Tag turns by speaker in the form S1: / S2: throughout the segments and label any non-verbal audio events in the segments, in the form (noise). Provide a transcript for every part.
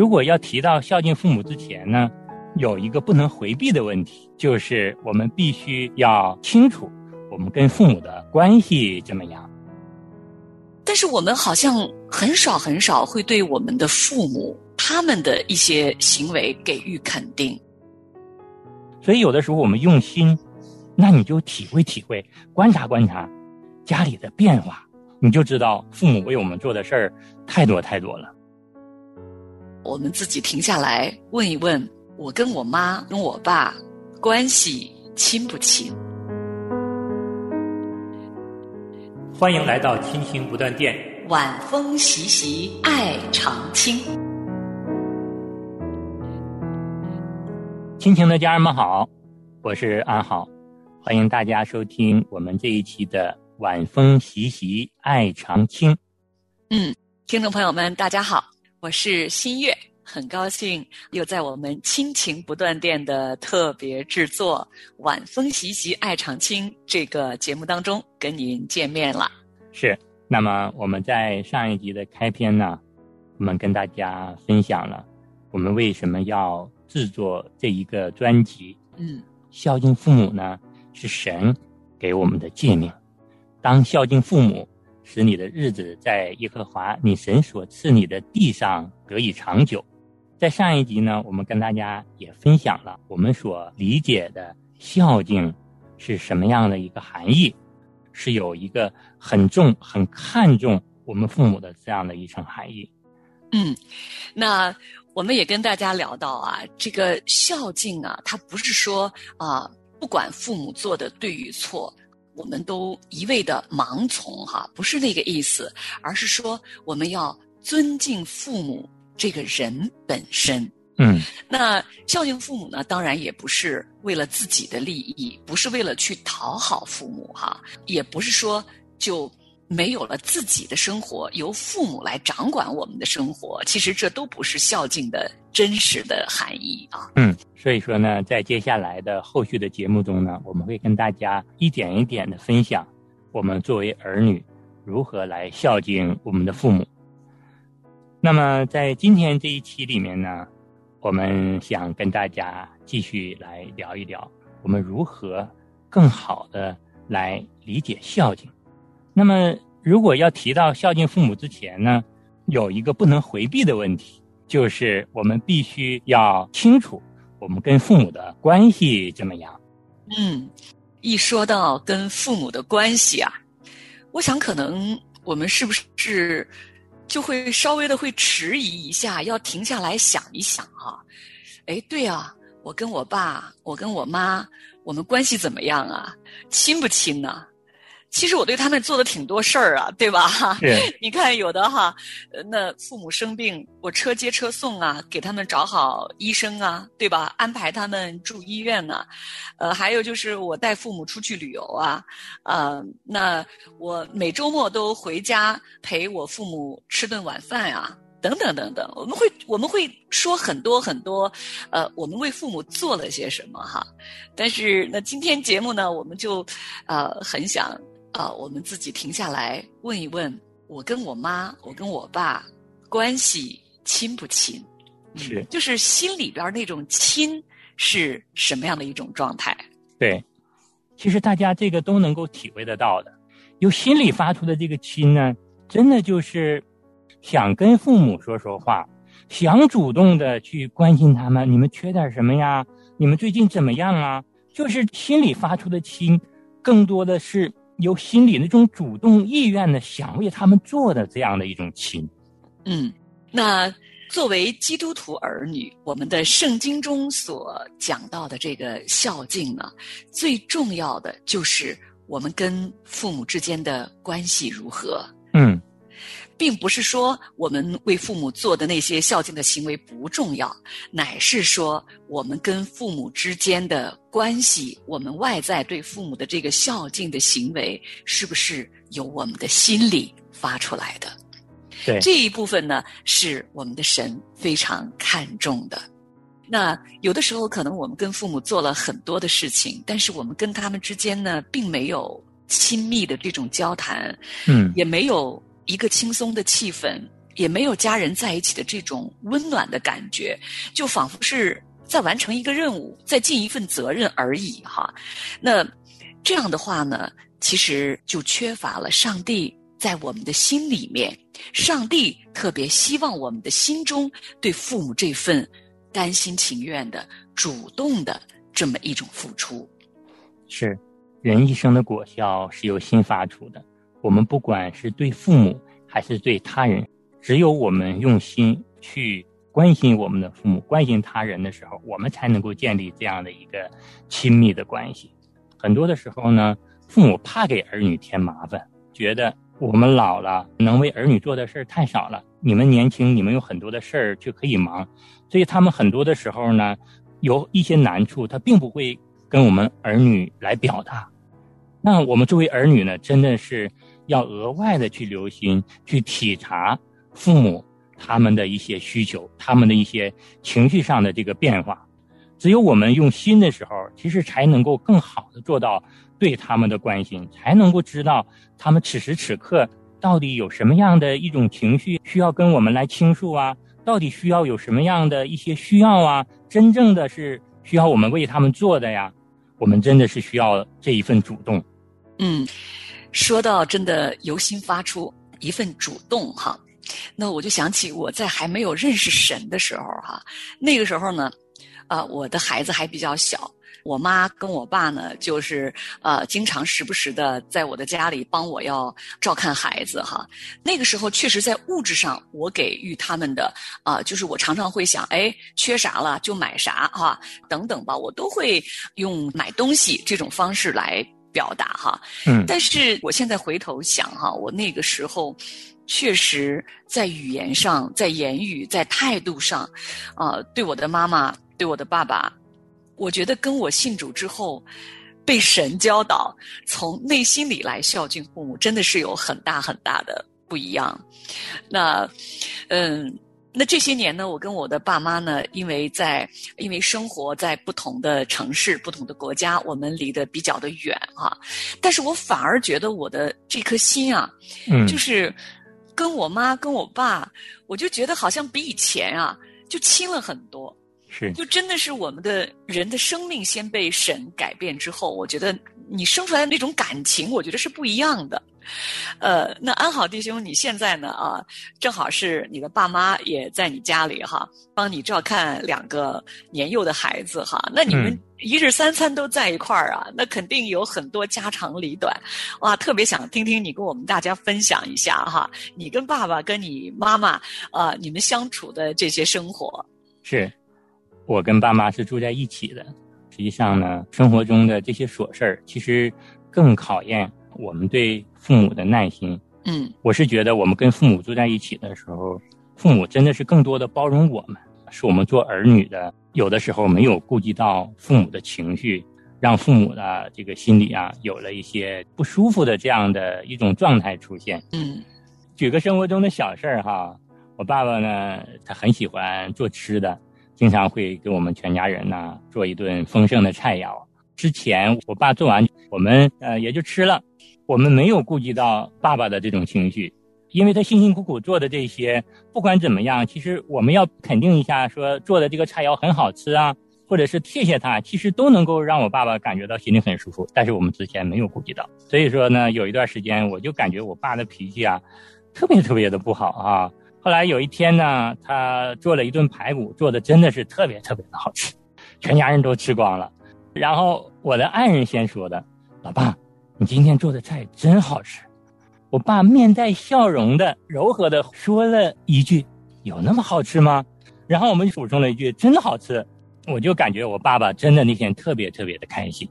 S1: 如果要提到孝敬父母之前呢，有一个不能回避的问题，就是我们必须要清楚我们跟父母的关系怎么样。
S2: 但是我们好像很少很少会对我们的父母他们的一些行为给予肯定。
S1: 所以有的时候我们用心，那你就体会体会，观察观察家里的变化，你就知道父母为我们做的事儿太多太多了。
S2: 我们自己停下来问一问，我跟我妈跟我爸关系亲不亲？
S1: 欢迎来到亲情不断电，
S2: 晚风习习，爱长青。
S1: 亲情的家人们好，我是安好，欢迎大家收听我们这一期的晚风习习，爱长青。
S2: 嗯，听众朋友们，大家好，我是新月。很高兴又在我们亲情不断电的特别制作《晚风习习爱长青》这个节目当中跟您见面了。
S1: 是，那么我们在上一集的开篇呢，我们跟大家分享了我们为什么要制作这一个专辑。
S2: 嗯，
S1: 孝敬父母呢是神给我们的诫命，当孝敬父母。使你的日子在耶和华你神所赐你的地上得以长久。在上一集呢，我们跟大家也分享了我们所理解的孝敬是什么样的一个含义，是有一个很重、很看重我们父母的这样的一层含义。
S2: 嗯，那我们也跟大家聊到啊，这个孝敬啊，它不是说啊，不管父母做的对与错。我们都一味的盲从哈，不是那个意思，而是说我们要尊敬父母这个人本身。
S1: 嗯，
S2: 那孝敬父母呢，当然也不是为了自己的利益，不是为了去讨好父母哈，也不是说就。没有了自己的生活，由父母来掌管我们的生活，其实这都不是孝敬的真实的含义啊。
S1: 嗯，所以说呢，在接下来的后续的节目中呢，我们会跟大家一点一点的分享，我们作为儿女如何来孝敬我们的父母。那么在今天这一期里面呢，我们想跟大家继续来聊一聊，我们如何更好的来理解孝敬。那么，如果要提到孝敬父母之前呢，有一个不能回避的问题，就是我们必须要清楚我们跟父母的关系怎么样。
S2: 嗯，一说到跟父母的关系啊，我想可能我们是不是就会稍微的会迟疑一下，要停下来想一想啊？哎，对啊，我跟我爸，我跟我妈，我们关系怎么样啊？亲不亲呢？其实我对他们做的挺多事儿啊，对吧？哈 (laughs) 你看有的哈，那父母生病，我车接车送啊，给他们找好医生啊，对吧？安排他们住医院啊，呃，还有就是我带父母出去旅游啊，呃，那我每周末都回家陪我父母吃顿晚饭啊，等等等等，我们会我们会说很多很多，呃，我们为父母做了些什么哈？但是那今天节目呢，我们就呃很想。啊，我们自己停下来问一问，我跟我妈，我跟我爸关系亲不亲？
S1: 是，
S2: 就是心里边那种亲是什么样的一种状态？
S1: 对，其实大家这个都能够体会得到的。由心里发出的这个亲呢，真的就是想跟父母说说话，想主动的去关心他们。你们缺点什么呀？你们最近怎么样啊？就是心里发出的亲，更多的是。有心里那种主动意愿的想为他们做的这样的一种情，
S2: 嗯，那作为基督徒儿女，我们的圣经中所讲到的这个孝敬呢，最重要的就是我们跟父母之间的关系如何，
S1: 嗯。
S2: 并不是说我们为父母做的那些孝敬的行为不重要，乃是说我们跟父母之间的关系，我们外在对父母的这个孝敬的行为，是不是由我们的心里发出来的？
S1: 对
S2: 这一部分呢，是我们的神非常看重的。那有的时候可能我们跟父母做了很多的事情，但是我们跟他们之间呢，并没有亲密的这种交谈，
S1: 嗯，
S2: 也没有。一个轻松的气氛，也没有家人在一起的这种温暖的感觉，就仿佛是在完成一个任务，在尽一份责任而已哈。那这样的话呢，其实就缺乏了上帝在我们的心里面，上帝特别希望我们的心中对父母这份甘心情愿的、主动的这么一种付出。
S1: 是，人一生的果效是由心发出的。我们不管是对父母还是对他人，只有我们用心去关心我们的父母、关心他人的时候，我们才能够建立这样的一个亲密的关系。很多的时候呢，父母怕给儿女添麻烦，觉得我们老了能为儿女做的事儿太少了。你们年轻，你们有很多的事儿就可以忙，所以他们很多的时候呢，有一些难处，他并不会跟我们儿女来表达。那我们作为儿女呢，真的是要额外的去留心、去体察父母他们的一些需求、他们的一些情绪上的这个变化。只有我们用心的时候，其实才能够更好的做到对他们的关心，才能够知道他们此时此刻到底有什么样的一种情绪需要跟我们来倾诉啊，到底需要有什么样的一些需要啊，真正的是需要我们为他们做的呀。我们真的是需要这一份主动。
S2: 嗯，说到真的由心发出一份主动哈，那我就想起我在还没有认识神的时候哈，那个时候呢，啊，我的孩子还比较小。我妈跟我爸呢，就是呃，经常时不时的在我的家里帮我要照看孩子哈。那个时候确实在物质上，我给予他们的啊，就是我常常会想，哎，缺啥了就买啥哈，等等吧，我都会用买东西这种方式来表达哈。
S1: 嗯。
S2: 但是我现在回头想哈，我那个时候确实在语言上、在言语、在态度上，啊，对我的妈妈、对我的爸爸。我觉得跟我信主之后，被神教导从内心里来孝敬父母，真的是有很大很大的不一样。那，嗯，那这些年呢，我跟我的爸妈呢，因为在因为生活在不同的城市、不同的国家，我们离得比较的远啊。但是我反而觉得我的这颗心啊，
S1: 嗯，
S2: 就是跟我妈跟我爸，我就觉得好像比以前啊就亲了很多。
S1: 是，
S2: 就真的是我们的人的生命先被神改变之后，我觉得你生出来的那种感情，我觉得是不一样的。呃，那安好弟兄，你现在呢啊，正好是你的爸妈也在你家里哈，帮你照看两个年幼的孩子哈。那你们一日三餐都在一块儿啊，那肯定有很多家长里短，哇，特别想听听你跟我们大家分享一下哈，你跟爸爸跟你妈妈啊，你们相处的这些生活
S1: 是。我跟爸妈是住在一起的，实际上呢，生活中的这些琐事儿，其实更考验我们对父母的耐心。
S2: 嗯，
S1: 我是觉得我们跟父母住在一起的时候，父母真的是更多的包容我们，是我们做儿女的，有的时候没有顾及到父母的情绪，让父母的这个心里啊有了一些不舒服的这样的一种状态出现。
S2: 嗯，
S1: 举个生活中的小事儿哈，我爸爸呢，他很喜欢做吃的。经常会给我们全家人呢做一顿丰盛的菜肴。之前我爸做完，我们呃也就吃了，我们没有顾及到爸爸的这种情绪，因为他辛辛苦苦做的这些，不管怎么样，其实我们要肯定一下，说做的这个菜肴很好吃啊，或者是谢谢他，其实都能够让我爸爸感觉到心里很舒服。但是我们之前没有顾及到，所以说呢，有一段时间我就感觉我爸的脾气啊，特别特别的不好啊。后来有一天呢，他做了一顿排骨，做的真的是特别特别的好吃，全家人都吃光了。然后我的爱人先说的：“老爸，你今天做的菜真好吃。”我爸面带笑容的、柔和的说了一句：“有那么好吃吗？”然后我们补充了一句：“真的好吃。”我就感觉我爸爸真的那天特别特别的开心。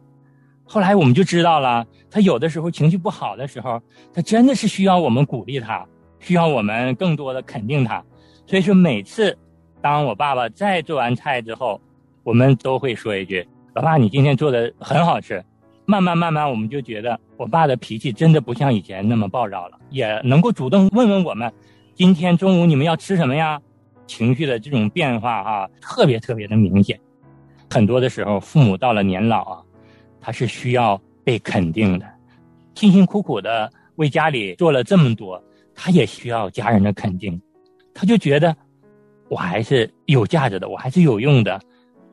S1: 后来我们就知道了，他有的时候情绪不好的时候，他真的是需要我们鼓励他。需要我们更多的肯定他，所以说每次当我爸爸再做完菜之后，我们都会说一句：“老爸，你今天做的很好吃。”慢慢慢慢，我们就觉得我爸的脾气真的不像以前那么暴躁了，也能够主动问问我们：“今天中午你们要吃什么呀？”情绪的这种变化哈，特别特别的明显。很多的时候，父母到了年老啊，他是需要被肯定的，辛辛苦苦的为家里做了这么多。他也需要家人的肯定，他就觉得我还是有价值的，我还是有用的，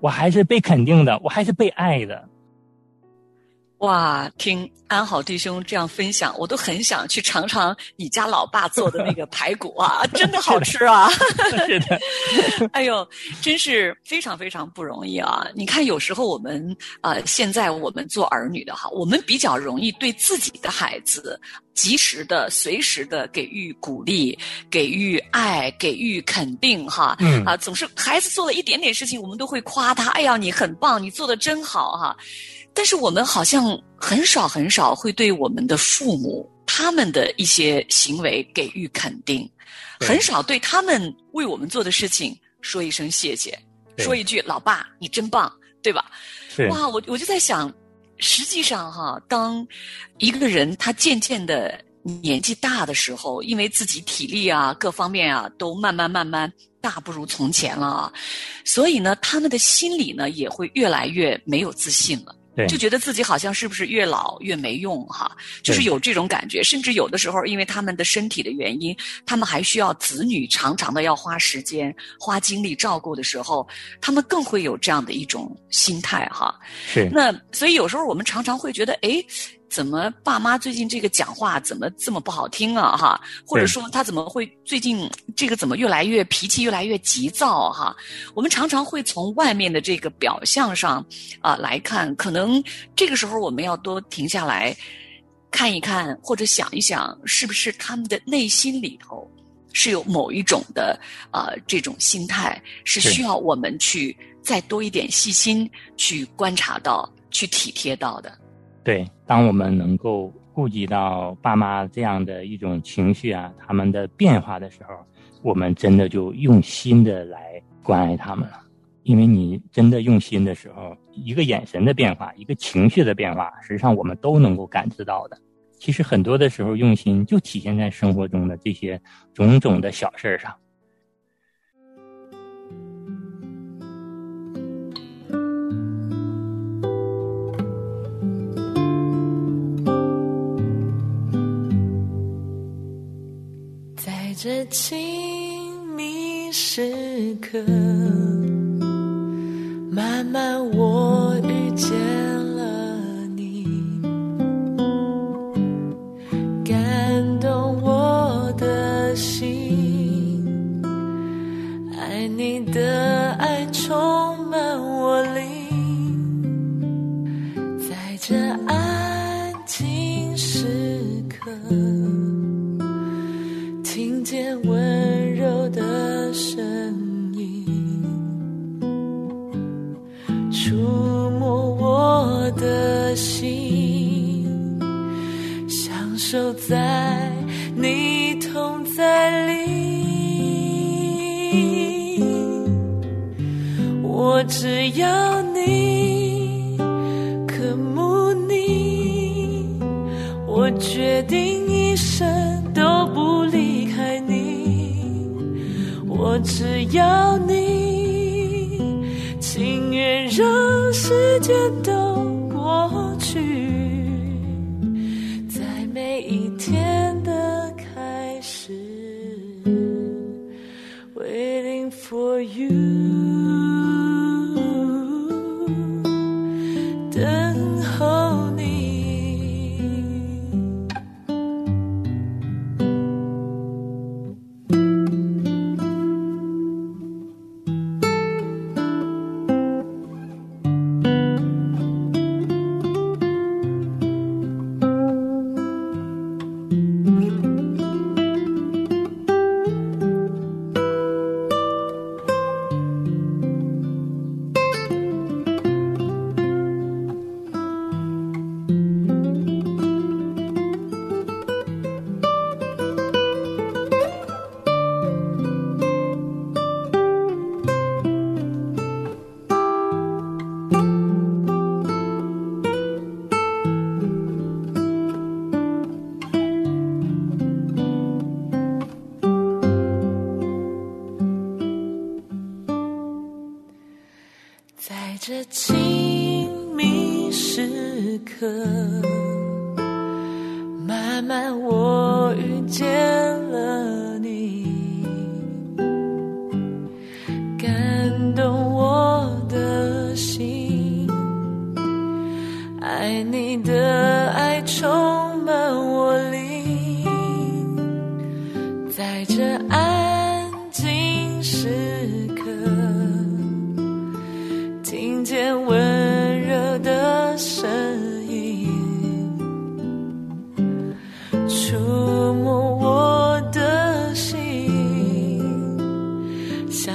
S1: 我还是被肯定的，我还是被爱的。
S2: 哇，听安好弟兄这样分享，我都很想去尝尝你家老爸做的那个排骨啊，(laughs) 真的好吃啊！(laughs)
S1: 是的，
S2: 哎呦，真是非常非常不容易啊！你看，有时候我们啊，现在我们做儿女的哈，我们比较容易对自己的孩子及时的、随时的给予鼓励、给予爱、给予肯定哈。
S1: 嗯
S2: 啊，总是孩子做了一点点事情，我们都会夸他，哎呀，你很棒，你做的真好哈。但是我们好像很少很少会对我们的父母他们的一些行为给予肯定，很少对他们为我们做的事情说一声谢谢，说一句“老爸，你真棒”，对吧？哇，我我就在想，实际上哈，当一个人他渐渐的年纪大的时候，因为自己体力啊各方面啊都慢慢慢慢大不如从前了啊，所以呢，他们的心理呢也会越来越没有自信了。
S1: 对
S2: 就觉得自己好像是不是越老越没用哈，就是有这种感觉。甚至有的时候，因为他们的身体的原因，他们还需要子女常常的要花时间、花精力照顾的时候，他们更会有这样的一种心态哈。
S1: 是
S2: 那所以有时候我们常常会觉得，哎，怎么爸妈最近这个讲话怎么这么不好听啊？哈，或者说他怎么会最近这个怎么越来越脾气越来越急躁哈？我们常常会从外面的这个表象上啊、来看，可能这个时候我们要多停下来看一看，或者想一想，是不是他们的内心里头是有某一种的呃这种心态，是
S1: 是
S2: 需要我们去再多一点细心去观察到、去体贴到的。
S1: 对，当我们能够顾及到爸妈这样的一种情绪啊，他们的变化的时候，我们真的就用心的来关爱他们了。因为你真的用心的时候，一个眼神的变化，一个情绪的变化，实际上我们都能够感知到的。其实很多的时候，用心就体现在生活中的这些种种的小事儿上。
S3: 这亲密时刻，慢慢我遇见了你，感动我的心，爱你的爱充满我灵，守在你同在里。我只要你，渴慕你，我决定一生都不离开你，我只要你，情愿让时间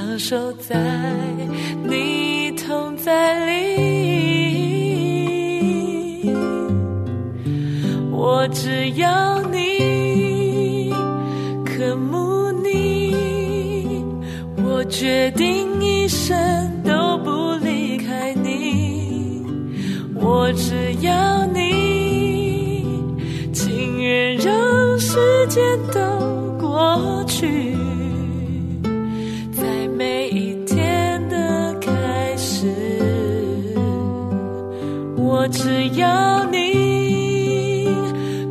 S3: 享受在你同在里。我只要你，渴慕你，我决定一生都不离开你。我只只要你，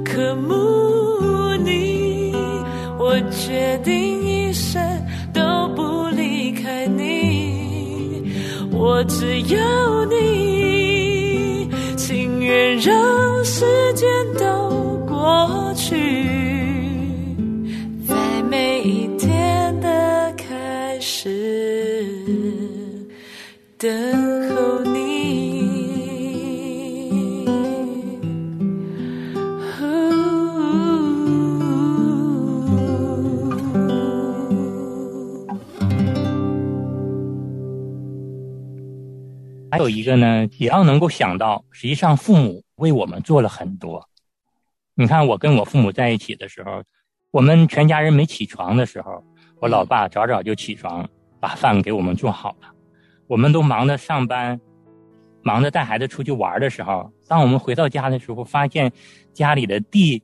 S3: 渴慕你，我决定一生都不离开你，我只要你，情愿让时间都过去，在每一天的开始，等
S1: 还有一个呢，也要能够想到，实际上父母为我们做了很多。你看，我跟我父母在一起的时候，我们全家人没起床的时候，我老爸早早就起床，把饭给我们做好了。我们都忙着上班，忙着带孩子出去玩的时候，当我们回到家的时候，发现家里的地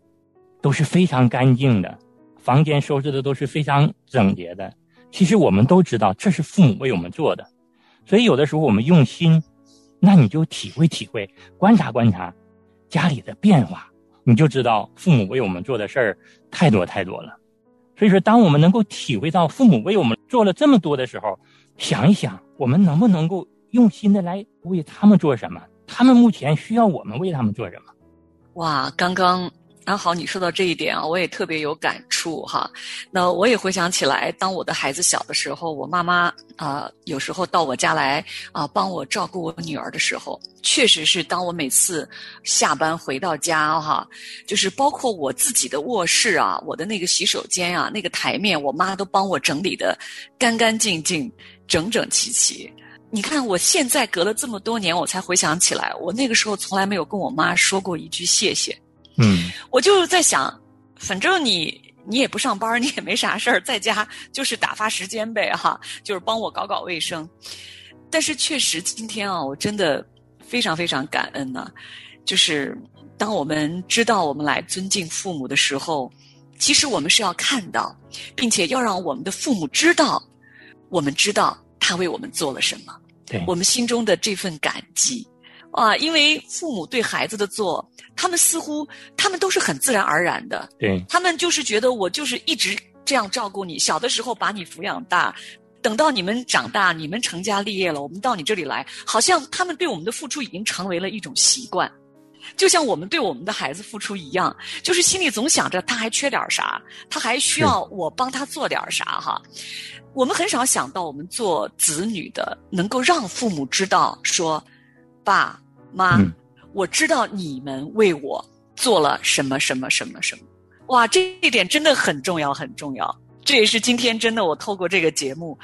S1: 都是非常干净的，房间收拾的都是非常整洁的。其实我们都知道，这是父母为我们做的。所以有的时候我们用心，那你就体会体会，观察观察家里的变化，你就知道父母为我们做的事儿太多太多了。所以说，当我们能够体会到父母为我们做了这么多的时候，想一想，我们能不能够用心的来为他们做什么？他们目前需要我们为他们做什么？
S2: 哇，刚刚刚好你说到这一点啊，我也特别有感触哈。那我也回想起来，当我的孩子小的时候，我妈妈啊、有时候到我家来啊、帮我照顾我女儿的时候，确实是当我每次下班回到家哈，就是包括我自己的卧室啊，我的那个洗手间啊，那个台面，我妈都帮我整理的干干净净、整整齐齐。你看，我现在隔了这么多年，我才回想起来，我那个时候从来没有跟我妈说过一句谢谢。
S1: 嗯，
S2: 我就在想，反正你你也不上班，你也没啥事儿，在家就是打发时间呗，哈，就是帮我搞搞卫生。但是确实，今天啊，我真的非常非常感恩呢、就是当我们知道我们来尊敬父母的时候，其实我们是要看到，并且要让我们的父母知道，我们知道他为我们做了什么。
S1: 对，
S2: 我们心中的这份感激啊，因为父母对孩子的做，他们似乎他们都是很自然而然的，
S1: 对，
S2: 他们就是觉得我就是一直这样照顾你，小的时候把你抚养大，等到你们长大，你们成家立业了，我们到你这里来，好像他们对我们的付出已经成为了一种习惯。就像我们对我们的孩子付出一样，就是心里总想着他还缺点啥，他还需要我帮他做点啥哈。我们很少想到，我们做子女的能够让父母知道说，爸妈，
S1: 嗯
S2: 我知道你们为我做了什么什么什么什么。哇，这一点真的很重要，很重要。这也是今天真的，我透过这个节目，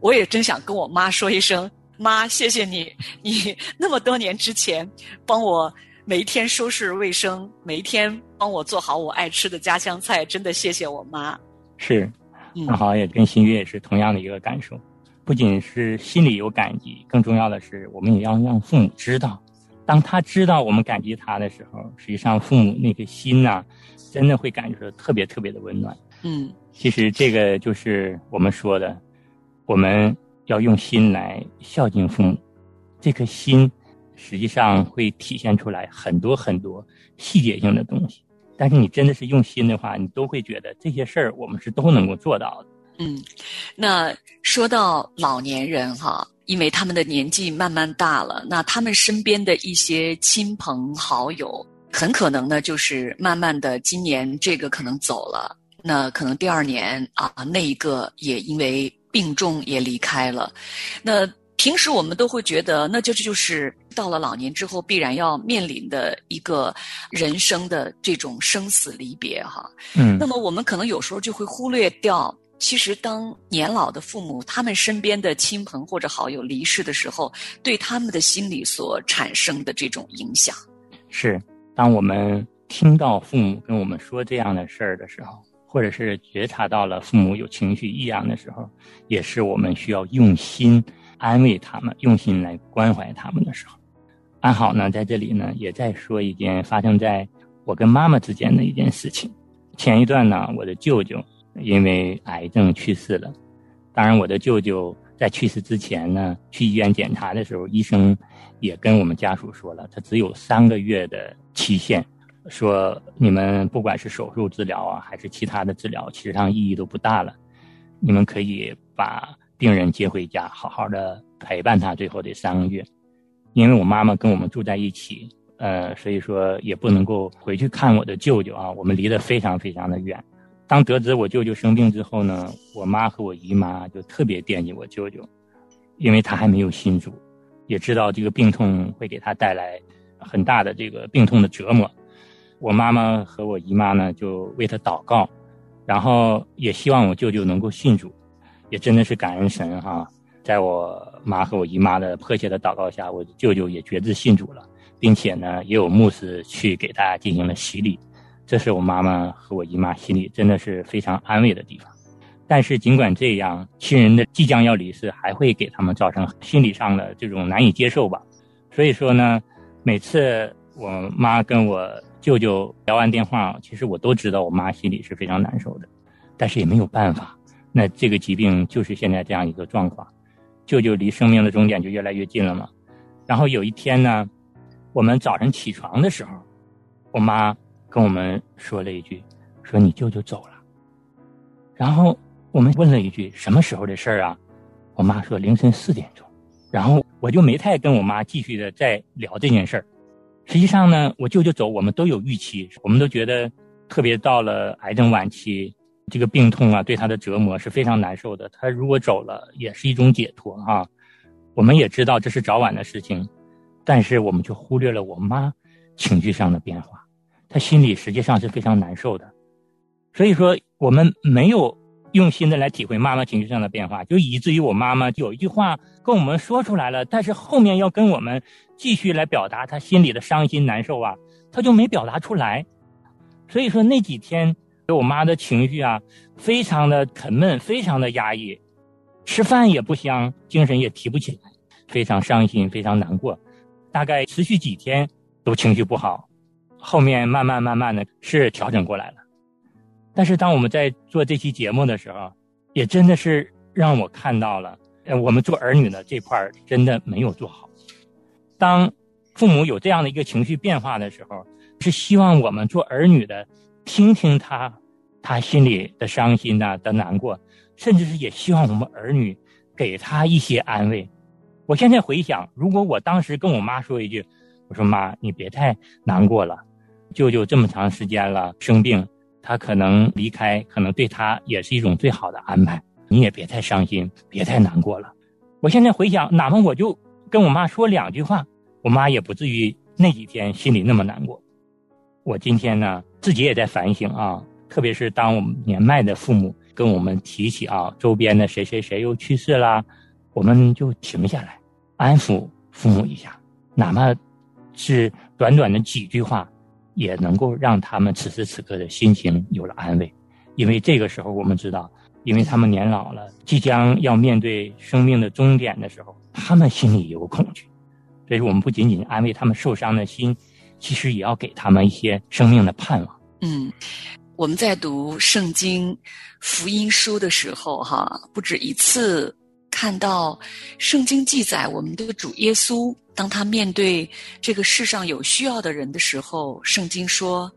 S2: 我也真想跟我妈说一声，妈，谢谢你，(laughs) 你那么多年之前帮我每一天收拾卫生，每一天帮我做好我爱吃的家乡菜，真的谢谢我妈。
S1: 是，
S2: 嗯
S1: 正好也跟新月也是同样的一个感受，不仅是心里有感激，更重要的是，我们也要让父母知道，当他知道我们感激他的时候，实际上父母那个心呐、真的会感觉到特别特别的温暖。
S2: 嗯
S1: 其实这个就是我们说的，我们要用心来孝敬父母，这颗心实际上会体现出来很多很多细节性的东西。但是你真的是用心的话，你都会觉得这些事儿我们是都能够做到的。
S2: 嗯，那说到老年人哈，因为他们的年纪慢慢大了，那他们身边的一些亲朋好友，很可能呢就是慢慢的，今年这个可能走了，那可能第二年啊那一个也因为病重也离开了，那。平时我们都会觉得，那这就是到了老年之后必然要面临的一个人生的这种生死离别哈。
S1: 嗯
S2: 那么我们可能有时候就会忽略掉，其实当年老的父母他们身边的亲朋或者好友离世的时候，对他们的心理所产生的这种影响。
S1: 是，当我们听到父母跟我们说这样的事儿的时候，或者是觉察到了父母有情绪异样的时候，也是我们需要用心安慰他们、用心来关怀他们的时候。安好呢，在这里呢，也在说一件发生在我跟妈妈之间的一件事情。前一段呢，我的舅舅因为癌症去世了。当然，我的舅舅在去世之前呢，去医院检查的时候，医生也跟我们家属说了，他只有三个月的期限，说你们不管是手术治疗啊，还是其他的治疗，其实上意义都不大了。你们可以把病人接回家，好好的陪伴他最后这三个月。因为我妈妈跟我们住在一起，呃，所以说也不能够回去看我的舅舅啊，我们离得非常非常的远。当得知我舅舅生病之后呢，我妈和我姨妈就特别惦记我舅舅，因为他还没有信主，也知道这个病痛会给他带来很大的这个病痛的折磨。我妈妈和我姨妈呢就为他祷告，然后也希望我舅舅能够信主，也真的是感恩神哈，在我妈和我姨妈的迫切的祷告下，我舅舅也决志信主了，并且呢也有牧师去给他进行了洗礼。这是我妈妈和我姨妈心里真的是非常安慰的地方。但是尽管这样，亲人的即将要离世，还会给他们造成心理上的这种难以接受吧。所以说呢，每次我妈跟我舅舅聊完电话，其实我都知道我妈心里是非常难受的，但是也没有办法。那这个疾病就是现在这样一个状况，舅舅离生命的终点就越来越近了嘛。然后有一天呢，我们早晨起床的时候，我妈。跟我们说了一句：“说你舅舅走了。”然后我们问了一句：“什么时候的事儿啊？”我妈说：“凌晨四点钟。”然后我就没太跟我妈继续的再聊这件事儿。实际上呢，我舅舅走，我们都有预期，我们都觉得，特别到了癌症晚期，这个病痛啊，对他的折磨是非常难受的。他如果走了，也是一种解脱啊。我们也知道这是早晚的事情，但是我们就忽略了我妈情绪上的变化。他心里实际上是非常难受的，所以说我们没有用心的来体会妈妈情绪上的变化，就以至于我妈妈有一句话跟我们说出来了，但是后面要跟我们继续来表达她心里的伤心难受啊，她就没表达出来。所以说那几天我妈的情绪啊，非常的沉闷，非常的压抑，吃饭也不香，精神也提不起来，非常伤心，非常难过，大概持续几天都情绪不好。后面慢慢慢慢的是调整过来了，但是当我们在做这期节目的时候，也真的是让我看到了，呃，我们做儿女的这块真的没有做好。当父母有这样的一个情绪变化的时候，是希望我们做儿女的听听他他心里的伤心呐的难过，甚至是也希望我们儿女给他一些安慰。我现在回想，如果我当时跟我妈说一句，我说妈，你别太难过了。舅舅这么长时间了生病，他可能离开，可能对他也是一种最好的安排。你也别太伤心，别太难过了。我现在回想，哪怕我就跟我妈说两句话，我妈也不至于那几天心里那么难过。我今天呢，自己也在反省啊，特别是当我们年迈的父母跟我们提起啊，周边的谁谁谁又去世啦，我们就停下来，安抚父母一下，哪怕是短短的几句话。也能够让他们此时此刻的心情有了安慰，因为这个时候我们知道，因为他们年老了，即将要面对生命的终点的时候，他们心里有恐惧，所以我们不仅仅安慰他们受伤的心，其实也要给他们一些生命的盼望。
S2: 嗯，我们在读圣经福音书的时候，哈，不止一次看到圣经记载我们的主耶稣。当他面对这个世上有需要的人的时候，圣经说，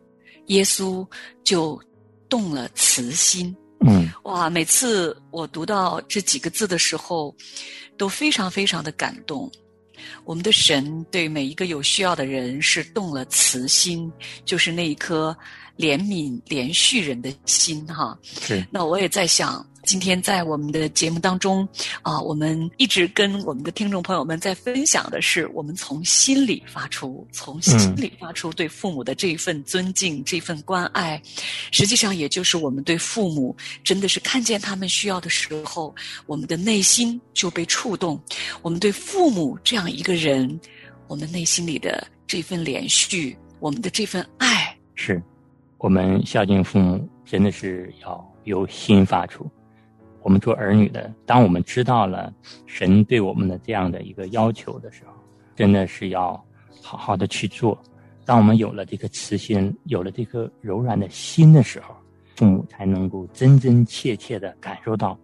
S2: 耶稣就动了慈心。
S1: 嗯，
S2: 哇！每次我读到这几个字的时候，都非常非常的感动。我们的神对每一个有需要的人是动了慈心，就是那一颗怜悯、连续人的心哈。
S1: 是
S2: 那我也在想，今天在我们的节目当中啊，我们一直跟我们的听众朋友们在分享的是，我们从心里发出，从心里发出对父母的这一份尊敬、这份关爱，实际上也就是我们对父母真的是看见他们需要的时候，我们的内心就被触动。我们对父母这样一个人，我们内心里的这份连续，我们的这份爱，
S1: 是，我们孝敬父母真的是要由心发出。我们做儿女的，当我们知道了神对我们的这样的一个要求的时候，真的是要好好的去做。当我们有了这个慈心，有了这颗柔软的心的时候，父母才能够真真切切的感受到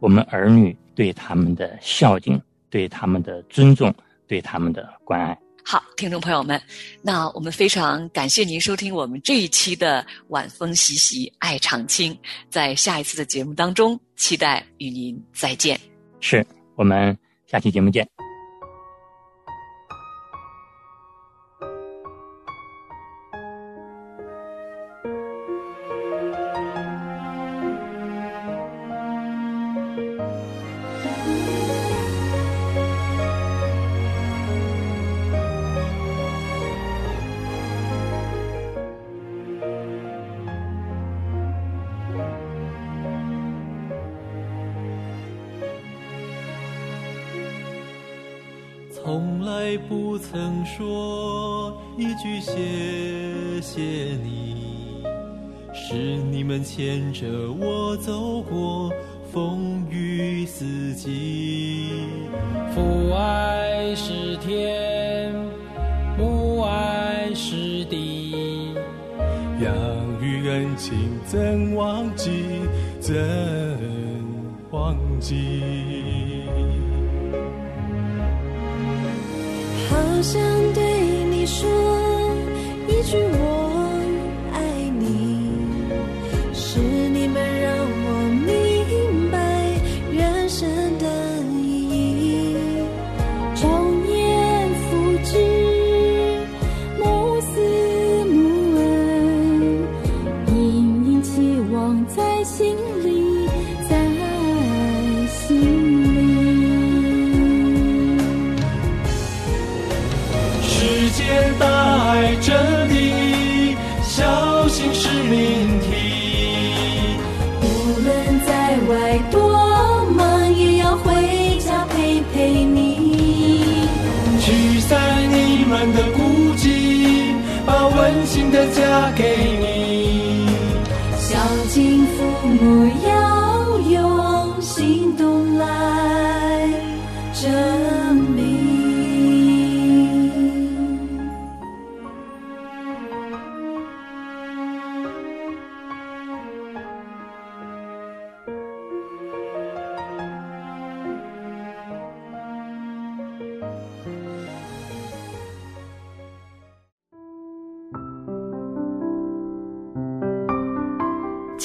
S1: 我们儿女对他们的孝敬、对他们的尊重、对他们的关爱。
S2: 好，听众朋友们，那我们非常感谢您收听我们这一期的晚风习习爱长青，在下一次的节目当中，期待与您再见。
S1: 是我们下期节目见。
S3: 来不曾说一句谢谢你，是你们牵着我走过风雨四季。
S4: 父爱是天，母爱是地，
S3: 养育恩情怎忘记？怎忘记？
S5: 想